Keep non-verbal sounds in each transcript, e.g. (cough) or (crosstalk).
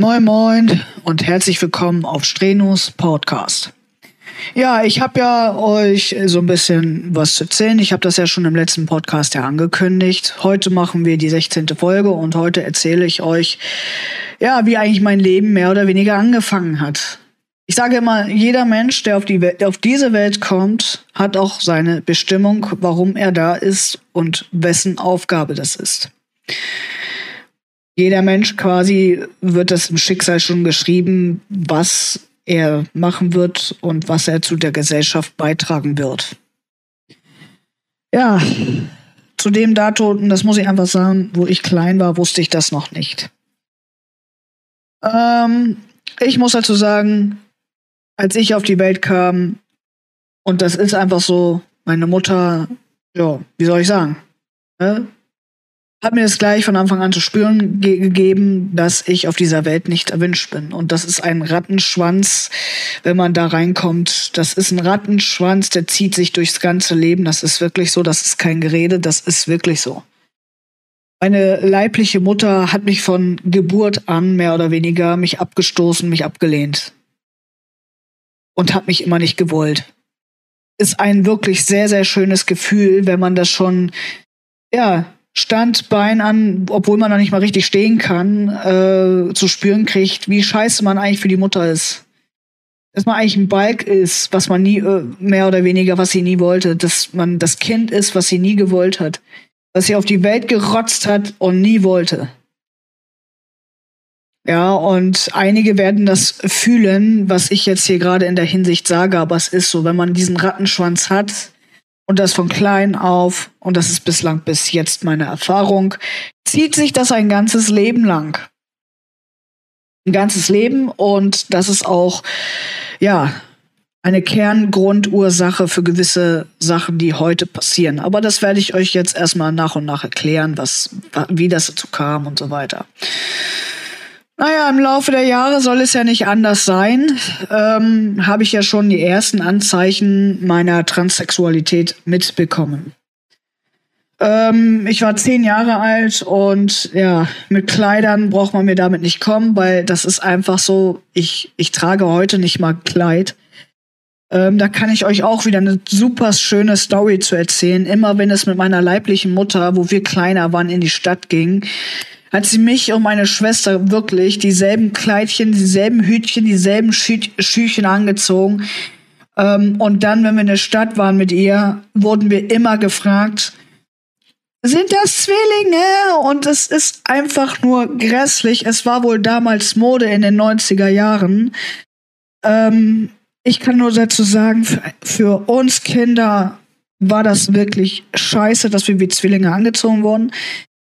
Moin Moin und herzlich willkommen auf Strenus Podcast. Ja, ich habe ja euch so ein bisschen was zu erzählen. Ich habe das ja schon im letzten Podcast ja angekündigt. Heute machen wir die 16. Folge und heute erzähle ich euch, ja, wie eigentlich mein Leben mehr oder weniger angefangen hat. Ich sage immer, jeder Mensch, der auf, die Welt, auf diese Welt kommt, hat auch seine Bestimmung, warum er da ist und wessen Aufgabe das ist. Jeder Mensch quasi wird das im Schicksal schon geschrieben, was er machen wird und was er zu der Gesellschaft beitragen wird. Ja, zu dem Datum, das muss ich einfach sagen, wo ich klein war, wusste ich das noch nicht. Ähm, ich muss dazu sagen, als ich auf die Welt kam, und das ist einfach so, meine Mutter, ja, wie soll ich sagen, ne? Hat mir das gleich von Anfang an zu spüren ge gegeben, dass ich auf dieser Welt nicht erwünscht bin. Und das ist ein Rattenschwanz, wenn man da reinkommt. Das ist ein Rattenschwanz, der zieht sich durchs ganze Leben. Das ist wirklich so, das ist kein Gerede, das ist wirklich so. Meine leibliche Mutter hat mich von Geburt an mehr oder weniger mich abgestoßen, mich abgelehnt. Und hat mich immer nicht gewollt. Ist ein wirklich sehr, sehr schönes Gefühl, wenn man das schon, ja, Standbein an, obwohl man noch nicht mal richtig stehen kann, äh, zu spüren kriegt, wie scheiße man eigentlich für die Mutter ist. Dass man eigentlich ein Balk ist, was man nie, äh, mehr oder weniger, was sie nie wollte. Dass man das Kind ist, was sie nie gewollt hat. Was sie auf die Welt gerotzt hat und nie wollte. Ja, und einige werden das fühlen, was ich jetzt hier gerade in der Hinsicht sage, aber es ist so, wenn man diesen Rattenschwanz hat, und das von klein auf, und das ist bislang bis jetzt meine Erfahrung, zieht sich das ein ganzes Leben lang. Ein ganzes Leben und das ist auch, ja, eine Kerngrundursache für gewisse Sachen, die heute passieren. Aber das werde ich euch jetzt erstmal nach und nach erklären, was, wie das dazu kam und so weiter. Naja, im Laufe der Jahre soll es ja nicht anders sein. Ähm, Habe ich ja schon die ersten Anzeichen meiner Transsexualität mitbekommen. Ähm, ich war zehn Jahre alt und ja, mit Kleidern braucht man mir damit nicht kommen, weil das ist einfach so, ich, ich trage heute nicht mal Kleid. Ähm, da kann ich euch auch wieder eine super schöne Story zu erzählen. Immer wenn es mit meiner leiblichen Mutter, wo wir kleiner waren, in die Stadt ging, hat sie mich und meine Schwester wirklich dieselben Kleidchen, dieselben Hütchen, dieselben Schü Schüchen angezogen. Ähm, und dann, wenn wir in der Stadt waren mit ihr, wurden wir immer gefragt, sind das Zwillinge? Und es ist einfach nur grässlich. Es war wohl damals Mode in den 90er Jahren. Ähm, ich kann nur dazu sagen, für, für uns Kinder war das wirklich scheiße, dass wir wie Zwillinge angezogen wurden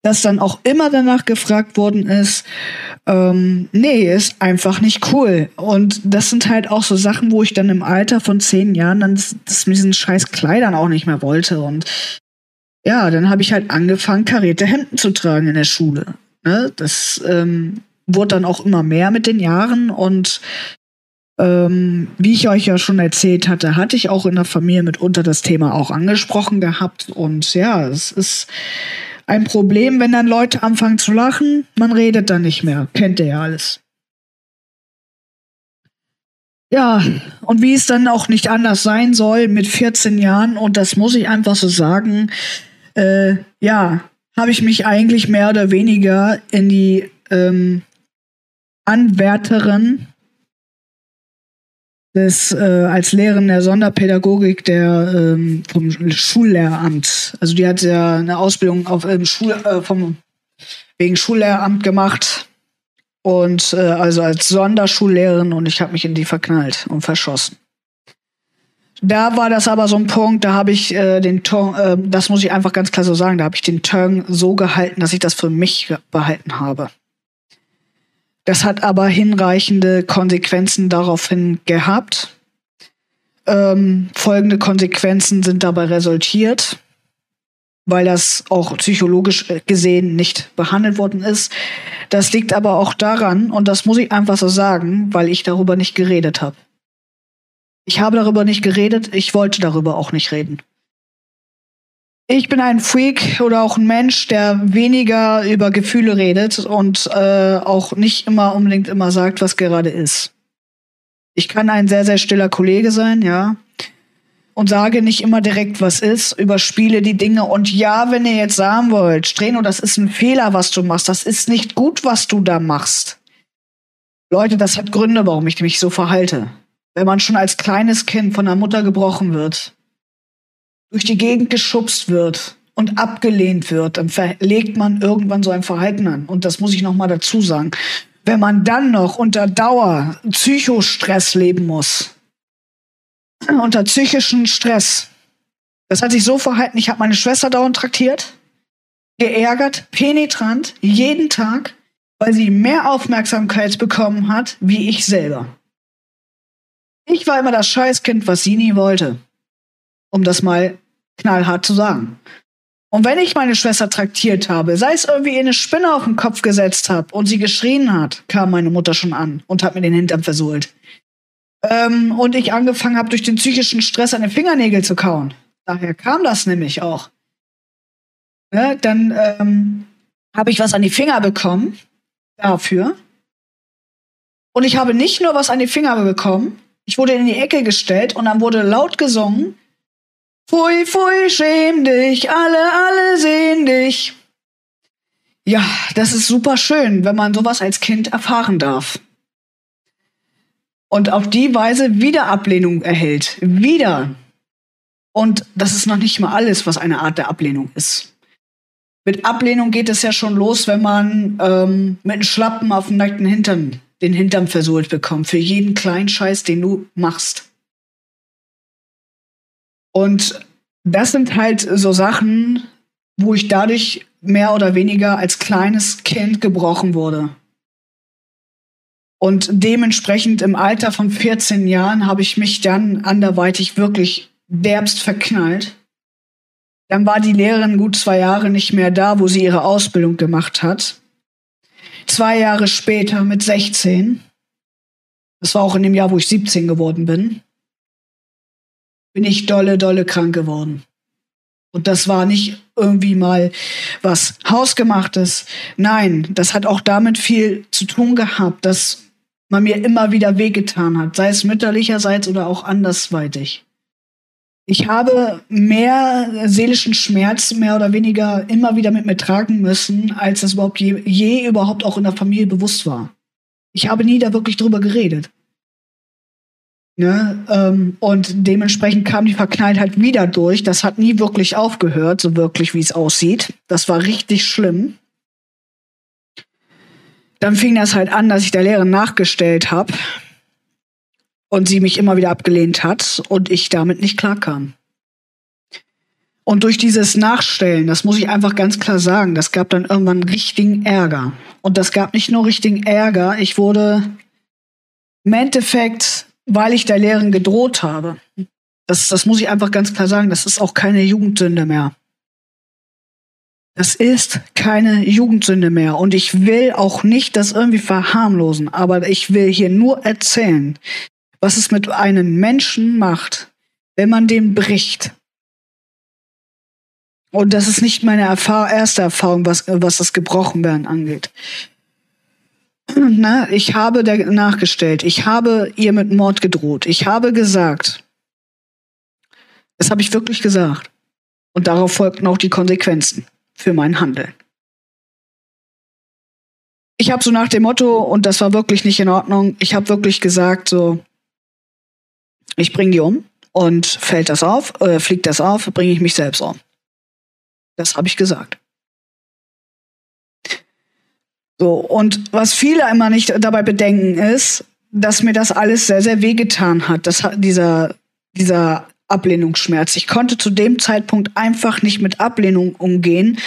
dass dann auch immer danach gefragt worden ist, ähm, nee, ist einfach nicht cool. Und das sind halt auch so Sachen, wo ich dann im Alter von zehn Jahren dann das, mit diesen scheiß Kleidern auch nicht mehr wollte. Und ja, dann habe ich halt angefangen, karierte Hemden zu tragen in der Schule. Ne? Das ähm, wurde dann auch immer mehr mit den Jahren und ähm, wie ich euch ja schon erzählt hatte, hatte ich auch in der Familie mitunter das Thema auch angesprochen gehabt. Und ja, es ist ein Problem, wenn dann Leute anfangen zu lachen. Man redet dann nicht mehr. Kennt ihr ja alles. Ja, und wie es dann auch nicht anders sein soll mit 14 Jahren, und das muss ich einfach so sagen, äh, ja, habe ich mich eigentlich mehr oder weniger in die ähm, Anwärterin des, äh, als Lehrerin der Sonderpädagogik der, ähm, vom Schullehramt. Also die hat ja eine Ausbildung auf, ähm, Schul, äh, vom, wegen Schullehramt gemacht. Und äh, also als Sonderschullehrerin und ich habe mich in die verknallt und verschossen. Da war das aber so ein Punkt, da habe ich äh, den Ton, äh, das muss ich einfach ganz klar so sagen, da habe ich den Turn so gehalten, dass ich das für mich behalten habe. Das hat aber hinreichende Konsequenzen daraufhin gehabt. Ähm, folgende Konsequenzen sind dabei resultiert, weil das auch psychologisch gesehen nicht behandelt worden ist. Das liegt aber auch daran, und das muss ich einfach so sagen, weil ich darüber nicht geredet habe. Ich habe darüber nicht geredet, ich wollte darüber auch nicht reden. Ich bin ein Freak oder auch ein Mensch, der weniger über Gefühle redet und äh, auch nicht immer unbedingt immer sagt, was gerade ist. Ich kann ein sehr, sehr stiller Kollege sein, ja. Und sage nicht immer direkt, was ist, überspiele die Dinge. Und ja, wenn ihr jetzt sagen wollt, Streno, das ist ein Fehler, was du machst, das ist nicht gut, was du da machst. Leute, das hat Gründe, warum ich mich so verhalte. Wenn man schon als kleines Kind von der Mutter gebrochen wird, durch die Gegend geschubst wird und abgelehnt wird, dann verlegt man irgendwann so ein Verhalten an. Und das muss ich noch mal dazu sagen. Wenn man dann noch unter Dauer Psychostress leben muss, unter psychischen Stress, das hat sich so verhalten, ich habe meine Schwester dauernd traktiert, geärgert, penetrant, jeden Tag, weil sie mehr Aufmerksamkeit bekommen hat, wie ich selber. Ich war immer das Scheißkind, was sie nie wollte um das mal knallhart zu sagen. Und wenn ich meine Schwester traktiert habe, sei es irgendwie eine Spinne auf den Kopf gesetzt habe und sie geschrien hat, kam meine Mutter schon an und hat mir den Hintern versohlt. Ähm, und ich angefangen habe, durch den psychischen Stress an den Fingernägel zu kauen. Daher kam das nämlich auch. Ne, dann ähm, habe ich was an die Finger bekommen dafür. Und ich habe nicht nur was an die Finger bekommen, ich wurde in die Ecke gestellt und dann wurde laut gesungen, Pfui, pfui, schäm dich, alle, alle sehen dich. Ja, das ist super schön, wenn man sowas als Kind erfahren darf. Und auf die Weise wieder Ablehnung erhält. Wieder. Und das ist noch nicht mal alles, was eine Art der Ablehnung ist. Mit Ablehnung geht es ja schon los, wenn man ähm, mit einem Schlappen auf dem nackten Hintern den Hintern versohlt bekommt. Für jeden kleinen Scheiß, den du machst. Und das sind halt so Sachen, wo ich dadurch mehr oder weniger als kleines Kind gebrochen wurde. Und dementsprechend im Alter von 14 Jahren habe ich mich dann anderweitig wirklich derbst verknallt. Dann war die Lehrerin gut zwei Jahre nicht mehr da, wo sie ihre Ausbildung gemacht hat. Zwei Jahre später mit 16, das war auch in dem Jahr, wo ich 17 geworden bin, bin ich dolle, dolle krank geworden. Und das war nicht irgendwie mal was Hausgemachtes. Nein, das hat auch damit viel zu tun gehabt, dass man mir immer wieder wehgetan hat, sei es mütterlicherseits oder auch andersweitig. Ich habe mehr seelischen Schmerz mehr oder weniger immer wieder mit mir tragen müssen, als das überhaupt je, je überhaupt auch in der Familie bewusst war. Ich habe nie da wirklich drüber geredet. Ne? Ähm, und dementsprechend kam die Verknalltheit wieder durch. Das hat nie wirklich aufgehört, so wirklich, wie es aussieht. Das war richtig schlimm. Dann fing das halt an, dass ich der Lehrerin nachgestellt habe und sie mich immer wieder abgelehnt hat und ich damit nicht klarkam. Und durch dieses Nachstellen, das muss ich einfach ganz klar sagen, das gab dann irgendwann richtigen Ärger. Und das gab nicht nur richtigen Ärger, ich wurde im Endeffekt weil ich der Lehrerin gedroht habe. Das, das muss ich einfach ganz klar sagen. Das ist auch keine Jugendsünde mehr. Das ist keine Jugendsünde mehr. Und ich will auch nicht das irgendwie verharmlosen. Aber ich will hier nur erzählen, was es mit einem Menschen macht, wenn man den bricht. Und das ist nicht meine Erfahr erste Erfahrung, was, was das Gebrochenwerden angeht. (clears throat) Na, ich habe nachgestellt. Ich habe ihr mit Mord gedroht. Ich habe gesagt. Das habe ich wirklich gesagt. Und darauf folgten auch die Konsequenzen für mein Handeln. Ich habe so nach dem Motto, und das war wirklich nicht in Ordnung, ich habe wirklich gesagt, so, ich bringe die um und fällt das auf, äh, fliegt das auf, bringe ich mich selbst um. Das habe ich gesagt. So, und was viele immer nicht dabei bedenken ist, dass mir das alles sehr, sehr wehgetan hat, das, dieser, dieser Ablehnungsschmerz. Ich konnte zu dem Zeitpunkt einfach nicht mit Ablehnung umgehen.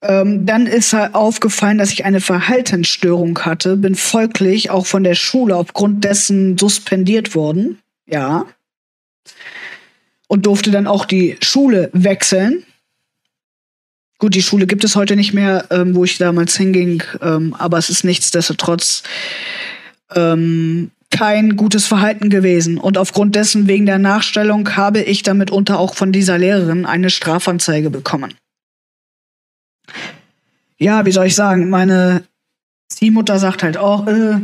Ähm, dann ist halt aufgefallen, dass ich eine Verhaltensstörung hatte, bin folglich auch von der Schule aufgrund dessen suspendiert worden. Ja. Und durfte dann auch die Schule wechseln. Gut, die Schule gibt es heute nicht mehr, ähm, wo ich damals hinging, ähm, aber es ist nichtsdestotrotz ähm, kein gutes Verhalten gewesen. Und aufgrund dessen, wegen der Nachstellung, habe ich damit unter auch von dieser Lehrerin eine Strafanzeige bekommen. Ja, wie soll ich sagen, meine Ziehmutter sagt halt auch, äh,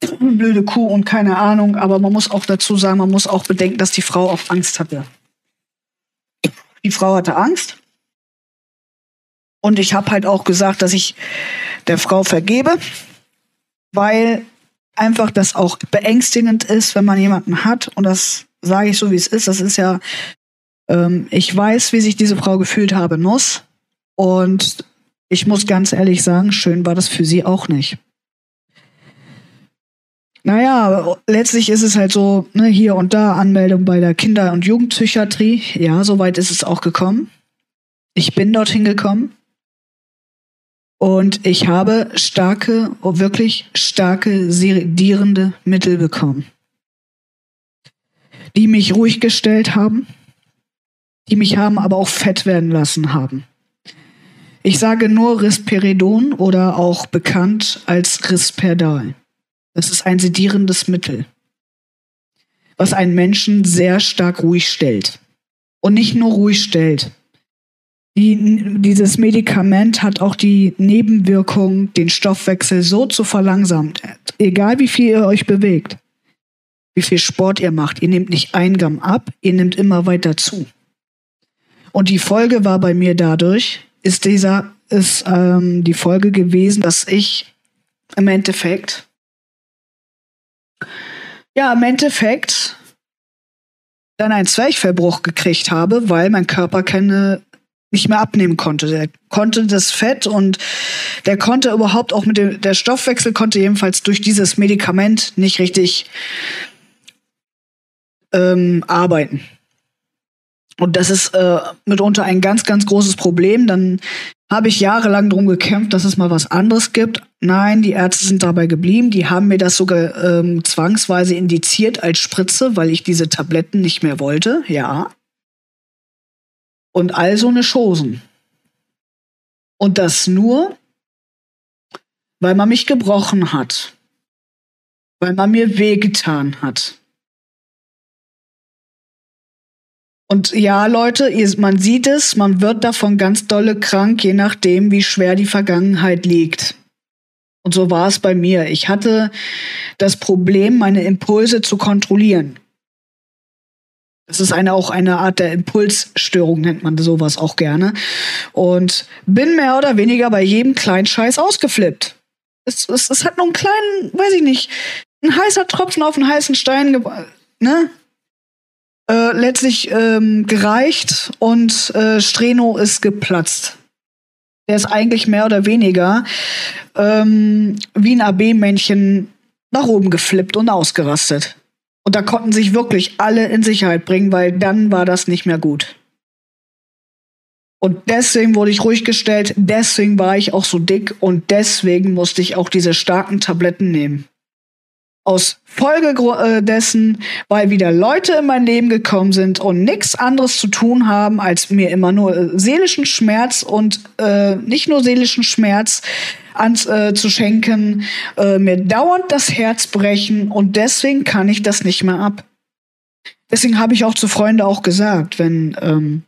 (clears throat) blöde Kuh und keine Ahnung, aber man muss auch dazu sagen, man muss auch bedenken, dass die Frau auch Angst hatte. Die Frau hatte Angst. Und ich habe halt auch gesagt, dass ich der Frau vergebe, weil einfach das auch beängstigend ist, wenn man jemanden hat. Und das sage ich so, wie es ist. Das ist ja, ähm, ich weiß, wie sich diese Frau gefühlt haben muss. Und ich muss ganz ehrlich sagen, schön war das für sie auch nicht. Naja, letztlich ist es halt so, ne, hier und da Anmeldung bei der Kinder- und Jugendpsychiatrie. Ja, soweit ist es auch gekommen. Ich bin dorthin gekommen. Und ich habe starke, wirklich starke sedierende Mittel bekommen, die mich ruhig gestellt haben, die mich haben aber auch fett werden lassen haben. Ich sage nur Risperidon oder auch bekannt als Risperdal. Das ist ein sedierendes Mittel, was einen Menschen sehr stark ruhig stellt. Und nicht nur ruhig stellt, die, dieses Medikament hat auch die Nebenwirkung, den Stoffwechsel so zu verlangsamen. Egal wie viel ihr euch bewegt, wie viel Sport ihr macht, ihr nehmt nicht ein Gramm ab, ihr nehmt immer weiter zu. Und die Folge war bei mir dadurch, ist dieser, ist ähm, die Folge gewesen, dass ich im Endeffekt, ja, im Endeffekt dann einen Zwerchverbruch gekriegt habe, weil mein Körper keine nicht mehr abnehmen konnte. Der konnte das Fett und der konnte überhaupt auch mit dem, der Stoffwechsel konnte jedenfalls durch dieses Medikament nicht richtig ähm, arbeiten. Und das ist äh, mitunter ein ganz, ganz großes Problem. Dann habe ich jahrelang drum gekämpft, dass es mal was anderes gibt. Nein, die Ärzte sind dabei geblieben. Die haben mir das sogar ähm, zwangsweise indiziert als Spritze, weil ich diese Tabletten nicht mehr wollte. Ja und all so eine Chosen. Und das nur, weil man mich gebrochen hat, weil man mir wehgetan hat. Und ja, Leute, man sieht es, man wird davon ganz dolle krank, je nachdem, wie schwer die Vergangenheit liegt. Und so war es bei mir. Ich hatte das Problem, meine Impulse zu kontrollieren. Es ist eine, auch eine Art der Impulsstörung, nennt man sowas auch gerne. Und bin mehr oder weniger bei jedem kleinen Scheiß ausgeflippt. Es, es, es hat nur einen kleinen, weiß ich nicht, ein heißer Tropfen auf einen heißen Stein, ne? Äh, letztlich ähm, gereicht und äh, Streno ist geplatzt. Der ist eigentlich mehr oder weniger ähm, wie ein AB-Männchen nach oben geflippt und ausgerastet. Und da konnten sich wirklich alle in Sicherheit bringen, weil dann war das nicht mehr gut. Und deswegen wurde ich ruhig gestellt, deswegen war ich auch so dick und deswegen musste ich auch diese starken Tabletten nehmen. Aus Folge äh, dessen, weil wieder Leute in mein Leben gekommen sind und nichts anderes zu tun haben, als mir immer nur äh, seelischen Schmerz und äh, nicht nur seelischen Schmerz, anzuschenken, äh, äh, mir dauernd das Herz brechen und deswegen kann ich das nicht mehr ab. Deswegen habe ich auch zu Freunden auch gesagt, wenn ähm,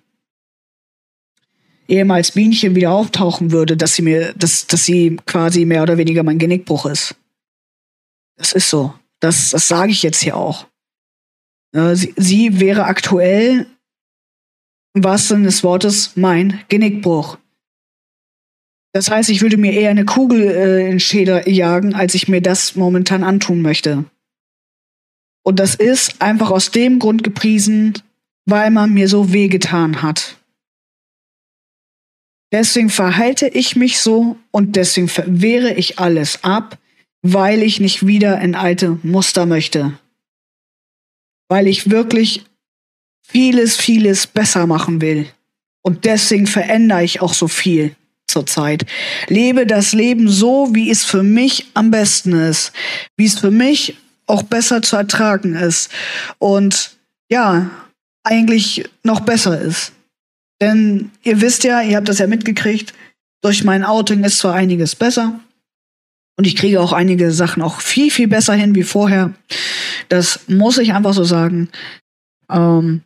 ehemals Bienchen wieder auftauchen würde, dass sie mir, dass, dass sie quasi mehr oder weniger mein Genickbruch ist. Das ist so. Das, das sage ich jetzt hier auch. Äh, sie, sie wäre aktuell, im wahrsten Sinne des Wortes, mein Genickbruch. Das heißt, ich würde mir eher eine Kugel äh, in den Schädel jagen, als ich mir das momentan antun möchte. Und das ist einfach aus dem Grund gepriesen, weil man mir so wehgetan hat. Deswegen verhalte ich mich so und deswegen wehre ich alles ab, weil ich nicht wieder in alte Muster möchte. Weil ich wirklich vieles, vieles besser machen will. Und deswegen verändere ich auch so viel zurzeit. Lebe das Leben so, wie es für mich am besten ist, wie es für mich auch besser zu ertragen ist und ja, eigentlich noch besser ist. Denn ihr wisst ja, ihr habt das ja mitgekriegt, durch mein Outing ist zwar einiges besser Und ich kriege auch einige Sachen auch viel, viel besser hin wie vorher. Das muss ich einfach so sagen. Ähm,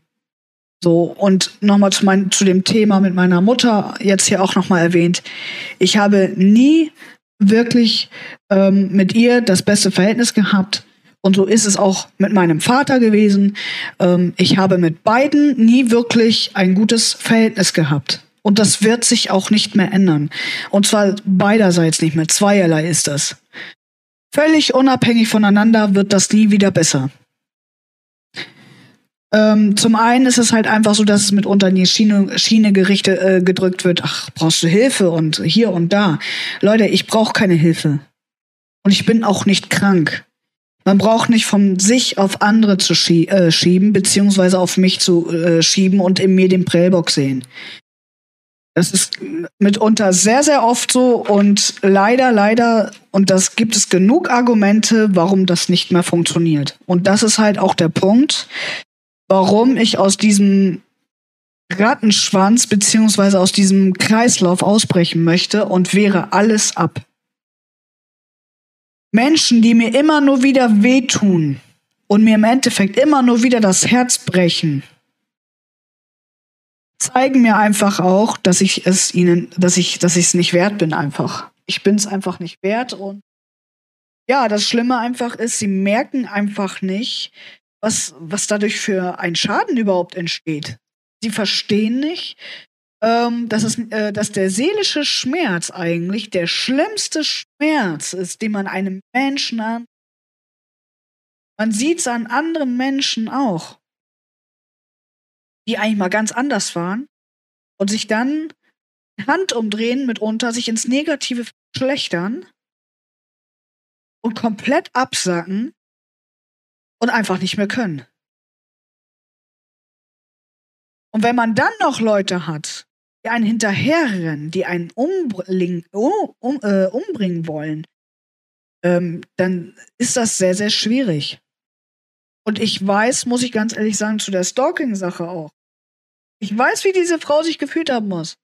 so, und nochmal zu, zu dem Thema mit meiner Mutter jetzt hier auch nochmal erwähnt. Ich habe nie wirklich ähm, mit ihr das beste Verhältnis gehabt. Und so ist es auch mit meinem Vater gewesen. Ähm, ich habe mit beiden nie wirklich ein gutes Verhältnis gehabt. Und das wird sich auch nicht mehr ändern. Und zwar beiderseits nicht mehr. Zweierlei ist das. Völlig unabhängig voneinander wird das nie wieder besser. Ähm, zum einen ist es halt einfach so, dass es mitunter in die Schiene, Schiene Gerichte äh, gedrückt wird. Ach, brauchst du Hilfe und hier und da. Leute, ich brauche keine Hilfe. Und ich bin auch nicht krank. Man braucht nicht von sich auf andere zu schie äh, schieben, beziehungsweise auf mich zu äh, schieben und in mir den Prellbock sehen. Das ist mitunter sehr, sehr oft so und leider, leider, und das gibt es genug Argumente, warum das nicht mehr funktioniert. Und das ist halt auch der Punkt, warum ich aus diesem Rattenschwanz beziehungsweise aus diesem Kreislauf ausbrechen möchte und wehre alles ab. Menschen, die mir immer nur wieder wehtun und mir im Endeffekt immer nur wieder das Herz brechen, zeigen mir einfach auch, dass ich es ihnen, dass ich, dass ich es nicht wert bin einfach. Ich bin es einfach nicht wert und ja, das Schlimme einfach ist, sie merken einfach nicht, was, was dadurch für ein Schaden überhaupt entsteht. Sie verstehen nicht, ähm, dass, es, äh, dass der seelische Schmerz eigentlich der schlimmste Schmerz ist, den man einem Menschen an. Man sieht es an anderen Menschen auch, die eigentlich mal ganz anders waren und sich dann Hand umdrehen mitunter, sich ins Negative verschlechtern und komplett absacken und einfach nicht mehr können. Und wenn man dann noch Leute hat, die einen hinterherrennen, die einen umbring, um, um, äh, umbringen wollen, ähm, dann ist das sehr, sehr schwierig. Und ich weiß, muss ich ganz ehrlich sagen, zu der Stalking-Sache auch. Ich weiß, wie diese Frau sich gefühlt haben muss.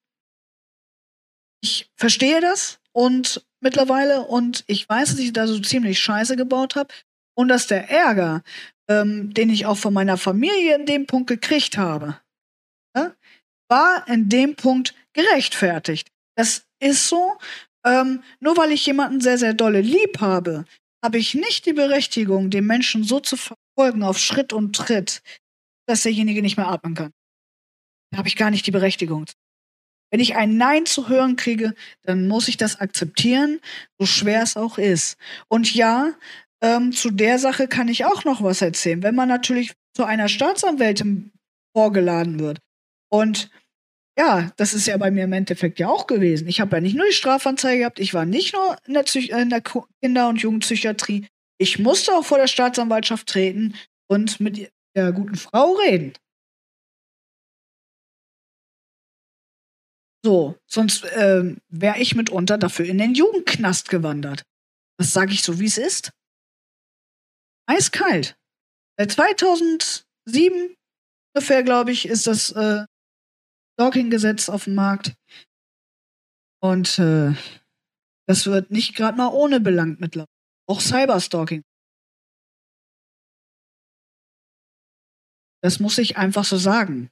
Ich verstehe das und mittlerweile und ich weiß, dass ich da so ziemlich Scheiße gebaut habe und dass der Ärger, ähm, den ich auch von meiner Familie in dem Punkt gekriegt habe, ne, war in dem Punkt gerechtfertigt. Das ist so. Ähm, nur weil ich jemanden sehr, sehr dolle lieb habe, habe ich nicht die Berechtigung, den Menschen so zu verfolgen auf Schritt und Tritt, dass derjenige nicht mehr atmen kann. Da habe ich gar nicht die Berechtigung. Wenn ich ein Nein zu hören kriege, dann muss ich das akzeptieren, so schwer es auch ist. Und ja, ähm, zu der Sache kann ich auch noch was erzählen. Wenn man natürlich zu einer Staatsanwältin vorgeladen wird und ja, das ist ja bei mir im Endeffekt ja auch gewesen. Ich habe ja nicht nur die Strafanzeige gehabt, ich war nicht nur in der, Psych in der Kinder- und Jugendpsychiatrie. Ich musste auch vor der Staatsanwaltschaft treten und mit der guten Frau reden. So, sonst ähm, wäre ich mitunter dafür in den Jugendknast gewandert. Das sage ich so, wie es ist. Eiskalt. Seit 2007 ungefähr, glaube ich, ist das äh, Stalking-Gesetz auf dem Markt. Und äh, das wird nicht gerade mal ohne belangt mittlerweile. Auch Cyberstalking. Das muss ich einfach so sagen.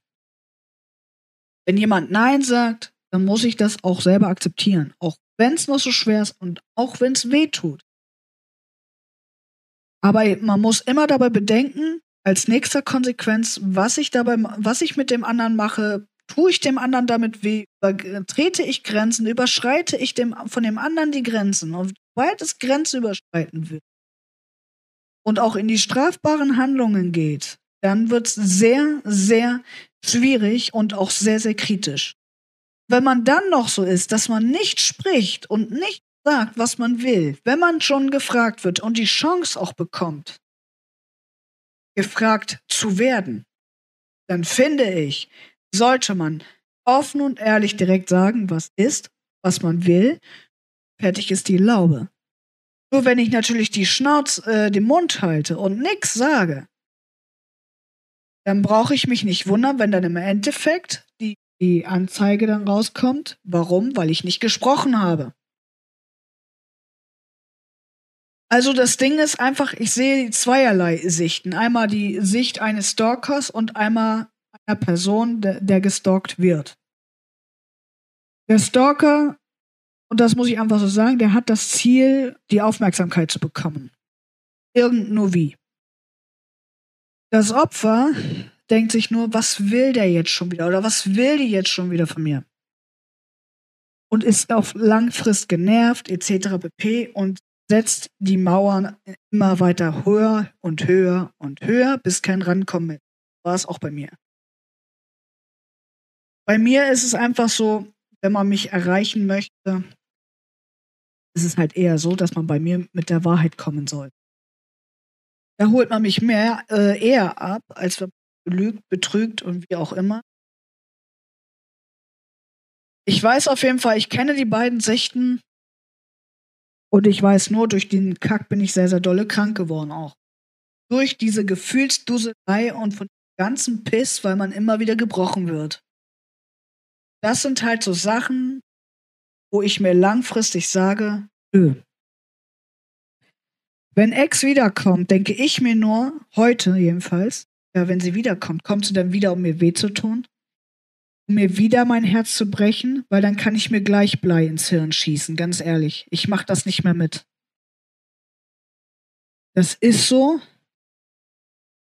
Wenn jemand Nein sagt, dann muss ich das auch selber akzeptieren. Auch wenn es noch so schwer ist und auch wenn es weh tut. Aber man muss immer dabei bedenken, als nächster Konsequenz, was ich dabei, was ich mit dem anderen mache, tue ich dem anderen damit weh, trete ich Grenzen, überschreite ich dem, von dem anderen die Grenzen. Und sobald es Grenzen überschreiten wird und auch in die strafbaren Handlungen geht, dann wird es sehr, sehr schwierig und auch sehr, sehr kritisch. Wenn man dann noch so ist, dass man nicht spricht und nicht sagt, was man will, wenn man schon gefragt wird und die Chance auch bekommt, gefragt zu werden, dann finde ich, sollte man offen und ehrlich direkt sagen, was ist, was man will, fertig ist die Laube. Nur wenn ich natürlich die Schnauz, äh, den Mund halte und nichts sage, dann brauche ich mich nicht wundern, wenn dann im Endeffekt die, die Anzeige dann rauskommt. Warum? Weil ich nicht gesprochen habe. Also das Ding ist einfach, ich sehe zweierlei Sichten. Einmal die Sicht eines Stalkers und einmal einer Person, der, der gestalkt wird. Der Stalker, und das muss ich einfach so sagen, der hat das Ziel, die Aufmerksamkeit zu bekommen. Irgend nur wie. Das Opfer denkt sich nur, was will der jetzt schon wieder oder was will die jetzt schon wieder von mir? Und ist auf Langfrist genervt etc. pp. und setzt die Mauern immer weiter höher und höher und höher, bis kein Rankommen mehr. War es auch bei mir. Bei mir ist es einfach so, wenn man mich erreichen möchte, ist es halt eher so, dass man bei mir mit der Wahrheit kommen soll. Da holt man mich mehr äh, eher ab, als wenn man lügt, betrügt und wie auch immer. Ich weiß auf jeden Fall, ich kenne die beiden Sichten und ich weiß nur, durch den Kack bin ich sehr, sehr dolle krank geworden auch. Durch diese Gefühlsduselei und von ganzen Piss, weil man immer wieder gebrochen wird. Das sind halt so Sachen, wo ich mir langfristig sage, nö. Wenn Ex wiederkommt, denke ich mir nur, heute jedenfalls, ja, wenn sie wiederkommt, kommt sie dann wieder, um mir weh zu tun? Um mir wieder mein Herz zu brechen? Weil dann kann ich mir gleich Blei ins Hirn schießen, ganz ehrlich. Ich mach das nicht mehr mit. Das ist so.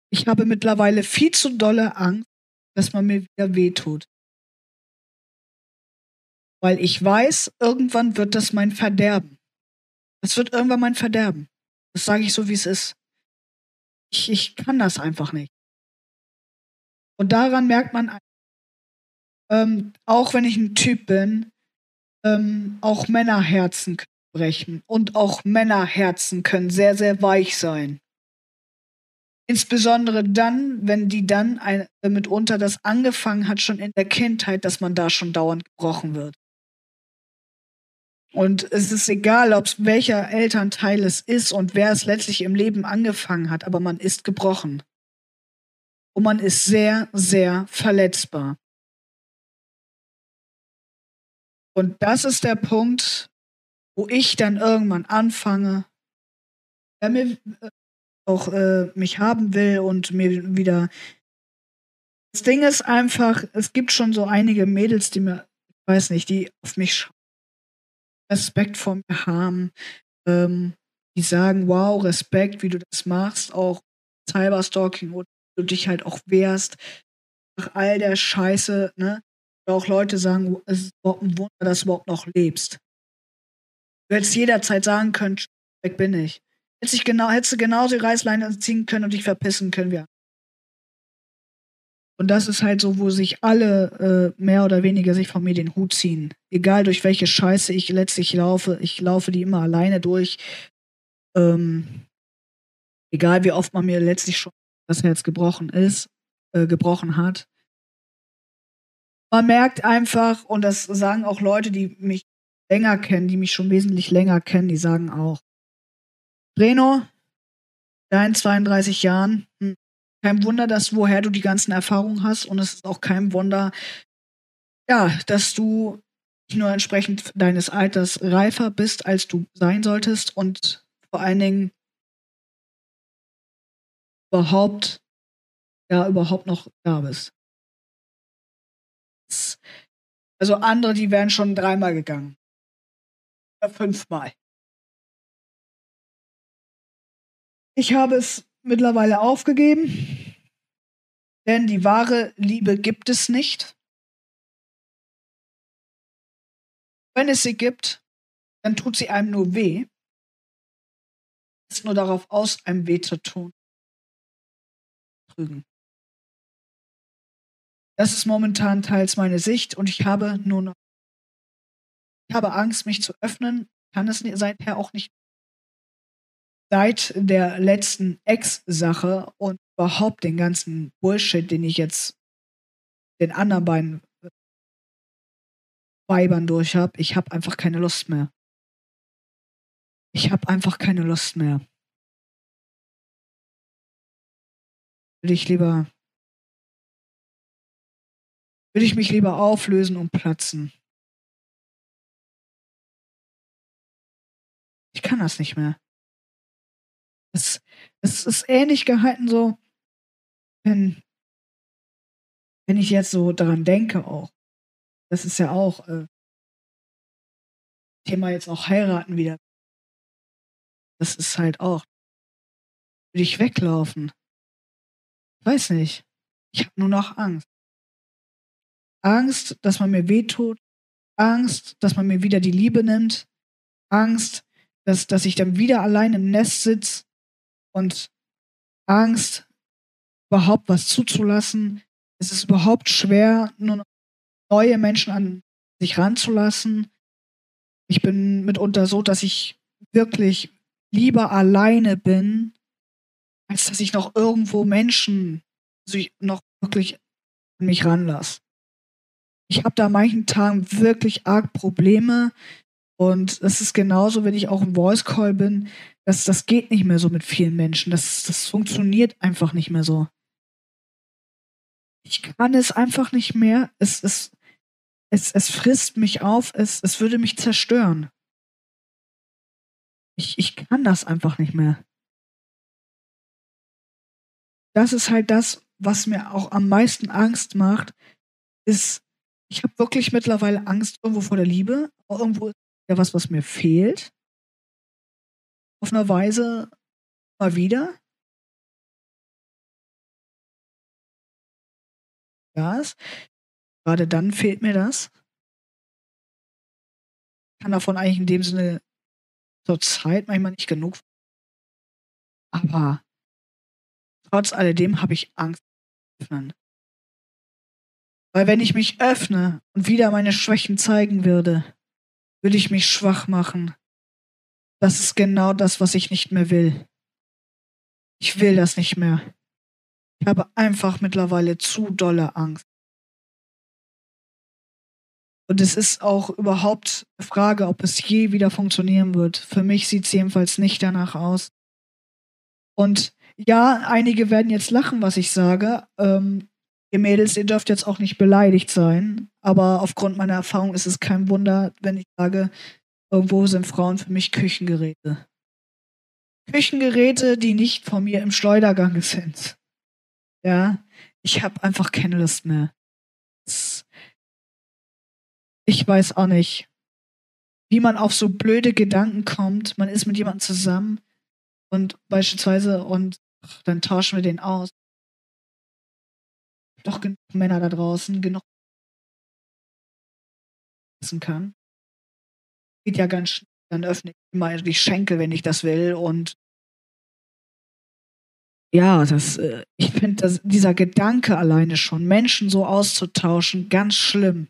Ich habe mittlerweile viel zu dolle Angst, dass man mir wieder wehtut. Weil ich weiß, irgendwann wird das mein Verderben. Das wird irgendwann mein Verderben. Das sage ich so, wie es ist. Ich, ich kann das einfach nicht. Und daran merkt man, ähm, auch wenn ich ein Typ bin, ähm, auch Männerherzen können brechen. Und auch Männerherzen können sehr, sehr weich sein. Insbesondere dann, wenn die dann ein, mitunter das angefangen hat, schon in der Kindheit, dass man da schon dauernd gebrochen wird. Und es ist egal, ob welcher Elternteil es ist und wer es letztlich im Leben angefangen hat, aber man ist gebrochen. Und man ist sehr, sehr verletzbar. Und das ist der Punkt, wo ich dann irgendwann anfange, wer mir äh, auch äh, mich haben will und mir wieder. Das Ding ist einfach, es gibt schon so einige Mädels, die mir, ich weiß nicht, die auf mich schauen Respekt vor mir haben, ähm, die sagen, wow, Respekt, wie du das machst, auch Cyberstalking oder du dich halt auch wehrst nach all der Scheiße, ne? auch Leute sagen, es ist überhaupt ein Wunder, dass du überhaupt noch lebst. Du hättest jederzeit sagen können, weg bin ich. Hättest, genau, hättest du genauso die Reißleine ziehen können und dich verpissen können wir. Und das ist halt so, wo sich alle äh, mehr oder weniger sich von mir den Hut ziehen. Egal durch welche Scheiße ich letztlich laufe, ich laufe die immer alleine durch. Ähm, egal wie oft man mir letztlich schon das Herz gebrochen ist, äh, gebrochen hat. Man merkt einfach, und das sagen auch Leute, die mich länger kennen, die mich schon wesentlich länger kennen, die sagen auch, Reno, dein 32 Jahren, hm, kein Wunder, dass woher du die ganzen Erfahrungen hast und es ist auch kein Wunder, ja, dass du nicht nur entsprechend deines Alters reifer bist, als du sein solltest und vor allen Dingen überhaupt, ja, überhaupt noch da bist. Also andere, die wären schon dreimal gegangen. Oder fünfmal. Ich habe es mittlerweile aufgegeben, denn die wahre Liebe gibt es nicht. Wenn es sie gibt, dann tut sie einem nur weh. Ist nur darauf aus, einem weh zu tun. Trügen. Das ist momentan teils meine Sicht und ich habe nur noch, ich habe Angst, mich zu öffnen, kann es seither auch nicht seit der letzten Ex-Sache und überhaupt den ganzen Bullshit, den ich jetzt den anderen beiden Weibern durch habe, ich habe einfach keine Lust mehr. Ich habe einfach keine Lust mehr. Will ich lieber will ich mich lieber auflösen und platzen. Ich kann das nicht mehr. Es, es ist ähnlich gehalten, so, wenn, wenn ich jetzt so daran denke auch. Das ist ja auch äh, Thema jetzt auch heiraten wieder. Das ist halt auch. Würde ich weglaufen? Weiß nicht. Ich habe nur noch Angst. Angst, dass man mir wehtut. Angst, dass man mir wieder die Liebe nimmt. Angst, dass, dass ich dann wieder allein im Nest sitze. Und Angst, überhaupt was zuzulassen. Es ist überhaupt schwer, nur neue Menschen an sich ranzulassen. Ich bin mitunter so, dass ich wirklich lieber alleine bin, als dass ich noch irgendwo Menschen also noch wirklich an mich ranlasse. Ich habe da manchen Tagen wirklich arg Probleme und es ist genauso, wenn ich auch im Voice Call bin, dass das geht nicht mehr so mit vielen Menschen. Das, das funktioniert einfach nicht mehr so. Ich kann es einfach nicht mehr. Es, es, es, es frisst mich auf. Es, es würde mich zerstören. Ich, ich kann das einfach nicht mehr. Das ist halt das, was mir auch am meisten Angst macht, ist, ich habe wirklich mittlerweile Angst irgendwo vor der Liebe. Irgendwo ist ja was, was mir fehlt. Auf einer Weise mal wieder. Ja, gerade dann fehlt mir das. Ich kann davon eigentlich in dem Sinne zur Zeit manchmal nicht genug. Aber trotz alledem habe ich Angst öffnen. Weil wenn ich mich öffne und wieder meine Schwächen zeigen würde, würde ich mich schwach machen. Das ist genau das, was ich nicht mehr will. Ich will das nicht mehr. Ich habe einfach mittlerweile zu dolle Angst. Und es ist auch überhaupt eine Frage, ob es je wieder funktionieren wird. Für mich sieht es jedenfalls nicht danach aus. Und ja, einige werden jetzt lachen, was ich sage. Ähm, ihr Mädels, ihr dürft jetzt auch nicht beleidigt sein. Aber aufgrund meiner Erfahrung ist es kein Wunder, wenn ich sage, irgendwo sind Frauen für mich Küchengeräte. Küchengeräte, die nicht von mir im Schleudergang sind. Ja, ich habe einfach keine Lust mehr. Ich weiß auch nicht, wie man auf so blöde Gedanken kommt. Man ist mit jemandem zusammen und beispielsweise und ach, dann tauschen wir den aus. Doch genug Männer da draußen, genug wissen kann. Geht ja ganz schnell, dann öffne ich immer die Schenkel, wenn ich das will und ja, das, äh, ich finde dieser Gedanke alleine schon, Menschen so auszutauschen, ganz schlimm.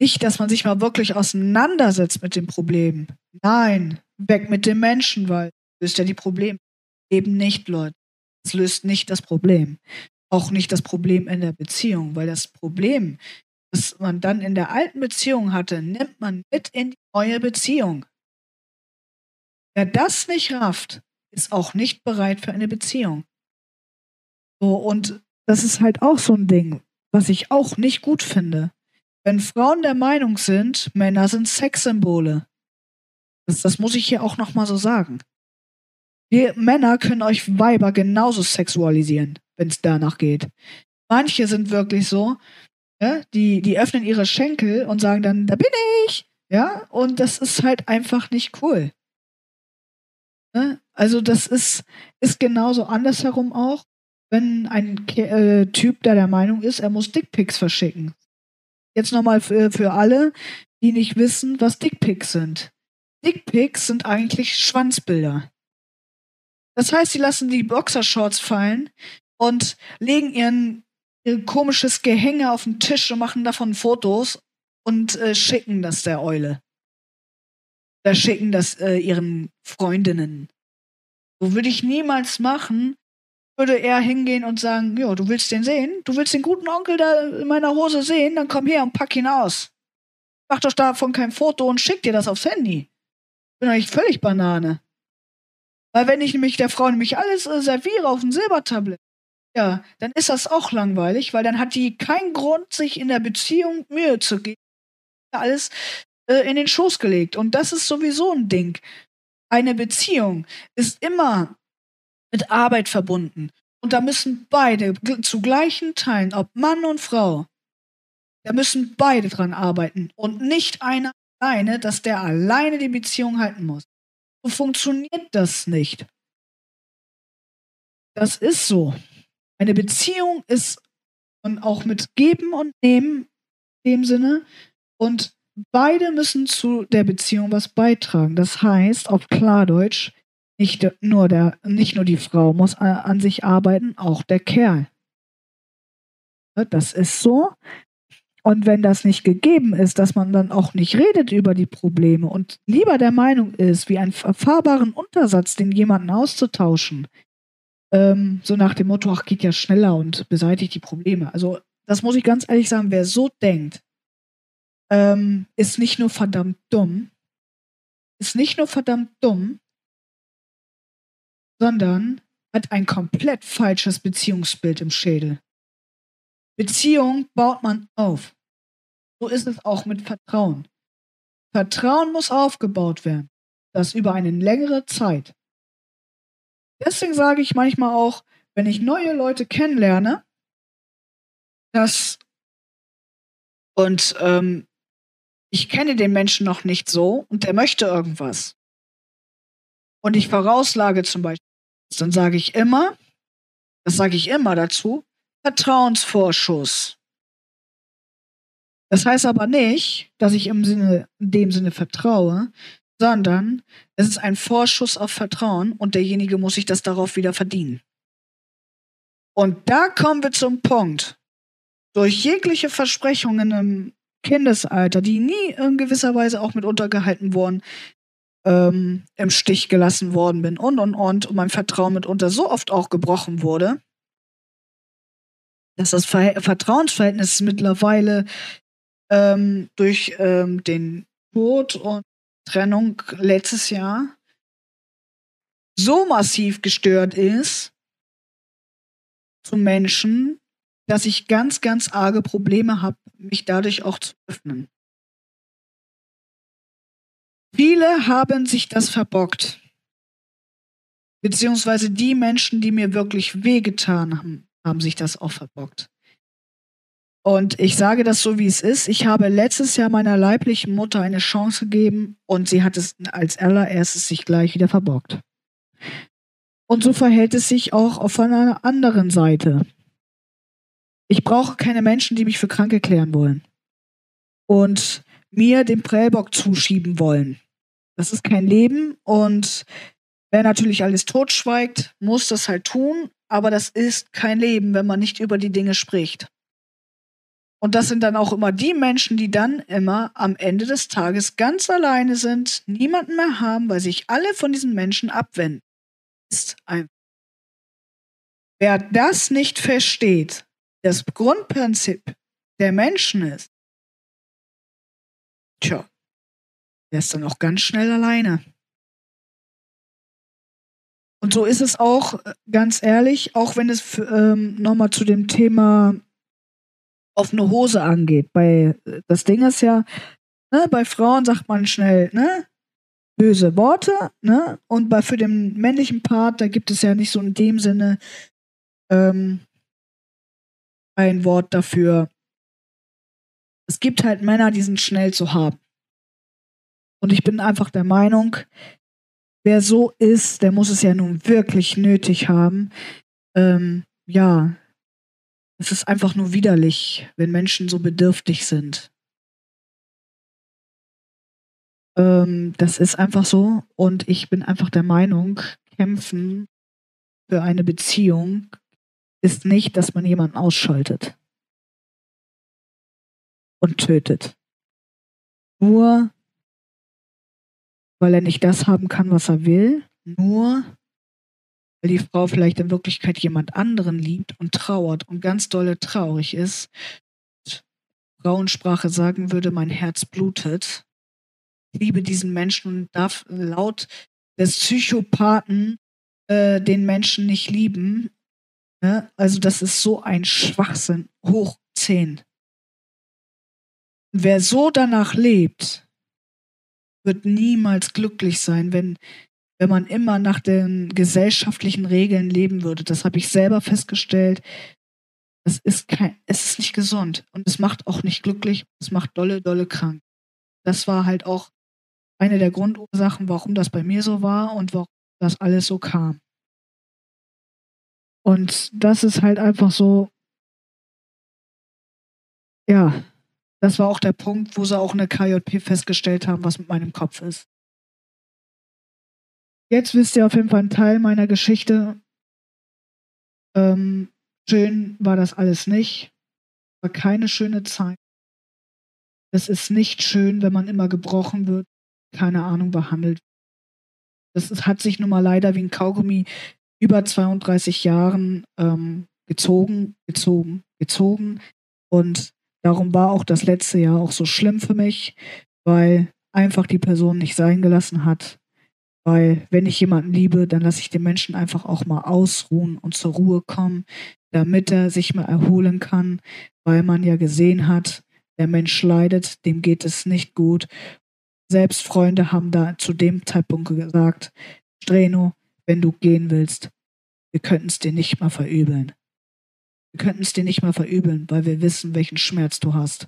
Nicht, dass man sich mal wirklich auseinandersetzt mit dem Problem. Nein, weg mit dem Menschen, weil löst ja die Probleme. Eben nicht, Leute. Es löst nicht das Problem. Auch nicht das Problem in der Beziehung, weil das Problem, das man dann in der alten Beziehung hatte, nimmt man mit in die neue Beziehung. Wer das nicht rafft, ist auch nicht bereit für eine Beziehung. So, und das ist halt auch so ein Ding, was ich auch nicht gut finde. Wenn Frauen der Meinung sind, Männer sind Sexsymbole, das, das muss ich hier auch nochmal so sagen. Wir Männer können euch Weiber genauso sexualisieren, wenn es danach geht. Manche sind wirklich so, ja, die, die öffnen ihre Schenkel und sagen dann, da bin ich. Ja, und das ist halt einfach nicht cool. Ne? Also, das ist, ist genauso andersherum auch, wenn ein äh, Typ, der der Meinung ist, er muss Dickpics verschicken. Jetzt nochmal für, für alle, die nicht wissen, was Dickpics sind. Dickpics sind eigentlich Schwanzbilder. Das heißt, sie lassen die Boxershorts fallen und legen ihren, ihr komisches Gehänge auf den Tisch und machen davon Fotos und äh, schicken das der Eule. Da schicken das äh, ihren Freundinnen. So würde ich niemals machen, würde er hingehen und sagen, ja, du willst den sehen? Du willst den guten Onkel da in meiner Hose sehen? Dann komm her und pack ihn aus. Mach doch davon kein Foto und schick dir das aufs Handy. Bin eigentlich völlig Banane. Weil wenn ich nämlich der Frau nämlich alles äh, serviere auf dem Silbertablett, ja, dann ist das auch langweilig, weil dann hat die keinen Grund, sich in der Beziehung Mühe zu geben. Alles äh, in den Schoß gelegt. Und das ist sowieso ein Ding. Eine Beziehung ist immer mit Arbeit verbunden. Und da müssen beide zu gleichen Teilen, ob Mann und Frau, da müssen beide dran arbeiten und nicht einer alleine, dass der alleine die Beziehung halten muss. So funktioniert das nicht. Das ist so. Eine Beziehung ist und auch mit Geben und Nehmen in dem Sinne. Und beide müssen zu der Beziehung was beitragen. Das heißt, auf Klardeutsch, nicht nur, der, nicht nur die Frau muss an sich arbeiten, auch der Kerl. Das ist so. Und wenn das nicht gegeben ist, dass man dann auch nicht redet über die Probleme und lieber der Meinung ist, wie einen erfahrbaren Untersatz den jemanden auszutauschen, ähm, so nach dem Motto, ach, geht ja schneller und beseitigt die Probleme. Also, das muss ich ganz ehrlich sagen, wer so denkt, ähm, ist nicht nur verdammt dumm, ist nicht nur verdammt dumm, sondern hat ein komplett falsches Beziehungsbild im Schädel. Beziehung baut man auf. So ist es auch mit Vertrauen. Vertrauen muss aufgebaut werden. Das über eine längere Zeit. Deswegen sage ich manchmal auch, wenn ich neue Leute kennenlerne, dass und ähm, ich kenne den Menschen noch nicht so und der möchte irgendwas. Und ich vorauslage zum Beispiel, dann sage ich immer, das sage ich immer dazu, Vertrauensvorschuss. Das heißt aber nicht, dass ich im Sinne, in dem Sinne vertraue, sondern es ist ein Vorschuss auf Vertrauen und derjenige muss sich das darauf wieder verdienen. Und da kommen wir zum Punkt. Durch jegliche Versprechungen im Kindesalter, die nie in gewisser Weise auch mit untergehalten wurden, ähm, im Stich gelassen worden bin und und und und mein Vertrauen mitunter so oft auch gebrochen wurde, dass das Ver Vertrauensverhältnis mittlerweile ähm, durch ähm, den Tod und Trennung letztes Jahr so massiv gestört ist zu Menschen, dass ich ganz, ganz arge Probleme habe, mich dadurch auch zu öffnen. Viele haben sich das verbockt. Beziehungsweise die Menschen, die mir wirklich wehgetan haben, haben sich das auch verbockt. Und ich sage das so, wie es ist. Ich habe letztes Jahr meiner leiblichen Mutter eine Chance gegeben und sie hat es als allererstes sich gleich wieder verbockt. Und so verhält es sich auch auf einer anderen Seite. Ich brauche keine Menschen, die mich für krank erklären wollen und mir den Prellbock zuschieben wollen. Das ist kein Leben und wer natürlich alles totschweigt, muss das halt tun, aber das ist kein Leben, wenn man nicht über die Dinge spricht. Und das sind dann auch immer die Menschen, die dann immer am Ende des Tages ganz alleine sind, niemanden mehr haben, weil sich alle von diesen Menschen abwenden. Ist ein Wer das nicht versteht, das Grundprinzip der Menschen ist, tja, der ist dann auch ganz schnell alleine. Und so ist es auch, äh, ganz ehrlich, auch wenn es ähm, nochmal zu dem Thema offene Hose angeht. Bei das Ding ist ja, ne, bei Frauen sagt man schnell, ne, böse Worte, ne? Und bei für den männlichen Part, da gibt es ja nicht so in dem Sinne ähm, ein Wort dafür. Es gibt halt Männer, die sind schnell zu haben. Und ich bin einfach der Meinung, wer so ist, der muss es ja nun wirklich nötig haben, ähm, ja, es ist einfach nur widerlich, wenn Menschen so bedürftig sind. Ähm, das ist einfach so. Und ich bin einfach der Meinung, kämpfen für eine Beziehung ist nicht, dass man jemanden ausschaltet und tötet. Nur weil er nicht das haben kann, was er will, nur weil die Frau vielleicht in Wirklichkeit jemand anderen liebt und trauert und ganz dolle traurig ist, Frauensprache sagen würde, mein Herz blutet. Ich liebe diesen Menschen und darf laut des Psychopathen äh, den Menschen nicht lieben. Ne? Also das ist so ein Schwachsinn, hoch zehn. Wer so danach lebt, wird niemals glücklich sein, wenn wenn man immer nach den gesellschaftlichen Regeln leben würde. Das habe ich selber festgestellt. Es ist kein, es ist nicht gesund und es macht auch nicht glücklich, es macht dolle, dolle krank. Das war halt auch eine der Grundursachen, warum das bei mir so war und warum das alles so kam. Und das ist halt einfach so, ja, das war auch der Punkt, wo sie auch eine KJP festgestellt haben, was mit meinem Kopf ist. Jetzt wisst ihr auf jeden Fall einen Teil meiner Geschichte. Ähm, schön war das alles nicht. War keine schöne Zeit. Es ist nicht schön, wenn man immer gebrochen wird, keine Ahnung, behandelt. Das ist, hat sich nun mal leider wie ein Kaugummi über 32 Jahren ähm, gezogen, gezogen, gezogen. Und darum war auch das letzte Jahr auch so schlimm für mich, weil einfach die Person nicht sein gelassen hat, weil wenn ich jemanden liebe, dann lasse ich den Menschen einfach auch mal ausruhen und zur Ruhe kommen, damit er sich mal erholen kann, weil man ja gesehen hat, der Mensch leidet, dem geht es nicht gut. Selbst Freunde haben da zu dem Zeitpunkt gesagt, Streno, wenn du gehen willst, wir könnten es dir nicht mal verübeln. Wir könnten es dir nicht mal verübeln, weil wir wissen, welchen Schmerz du hast.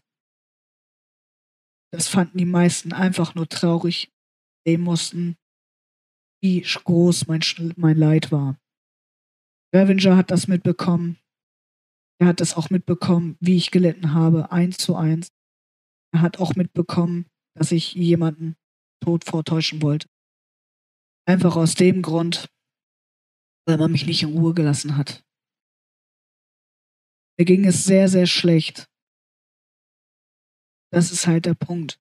Das fanden die meisten einfach nur traurig, sehen mussten, wie groß mein, mein Leid war. Revenger hat das mitbekommen. Er hat das auch mitbekommen, wie ich gelitten habe, eins zu eins. Er hat auch mitbekommen, dass ich jemanden tot vortäuschen wollte. Einfach aus dem Grund, weil man mich nicht in Ruhe gelassen hat. Mir ging es sehr, sehr schlecht. Das ist halt der Punkt.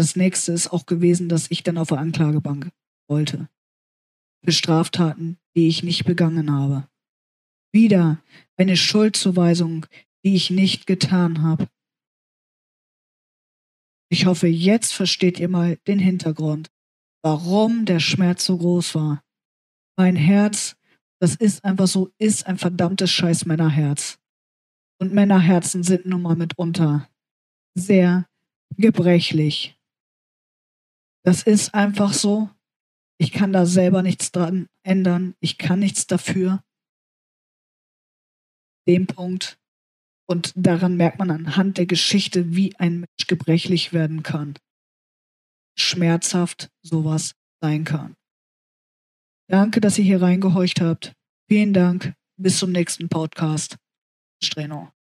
Das nächste ist auch gewesen, dass ich dann auf der Anklagebank wollte. Für Straftaten, die ich nicht begangen habe. Wieder eine Schuldzuweisung, die ich nicht getan habe. Ich hoffe, jetzt versteht ihr mal den Hintergrund, warum der Schmerz so groß war. Mein Herz, das ist einfach so, ist ein verdammtes scheiß Männerherz. Und Männerherzen sind nun mal mitunter sehr gebrechlich. Das ist einfach so. Ich kann da selber nichts dran ändern. Ich kann nichts dafür. Dem Punkt. Und daran merkt man anhand der Geschichte, wie ein Mensch gebrechlich werden kann. Schmerzhaft sowas sein kann. Danke, dass ihr hier reingehorcht habt. Vielen Dank. Bis zum nächsten Podcast. Streno.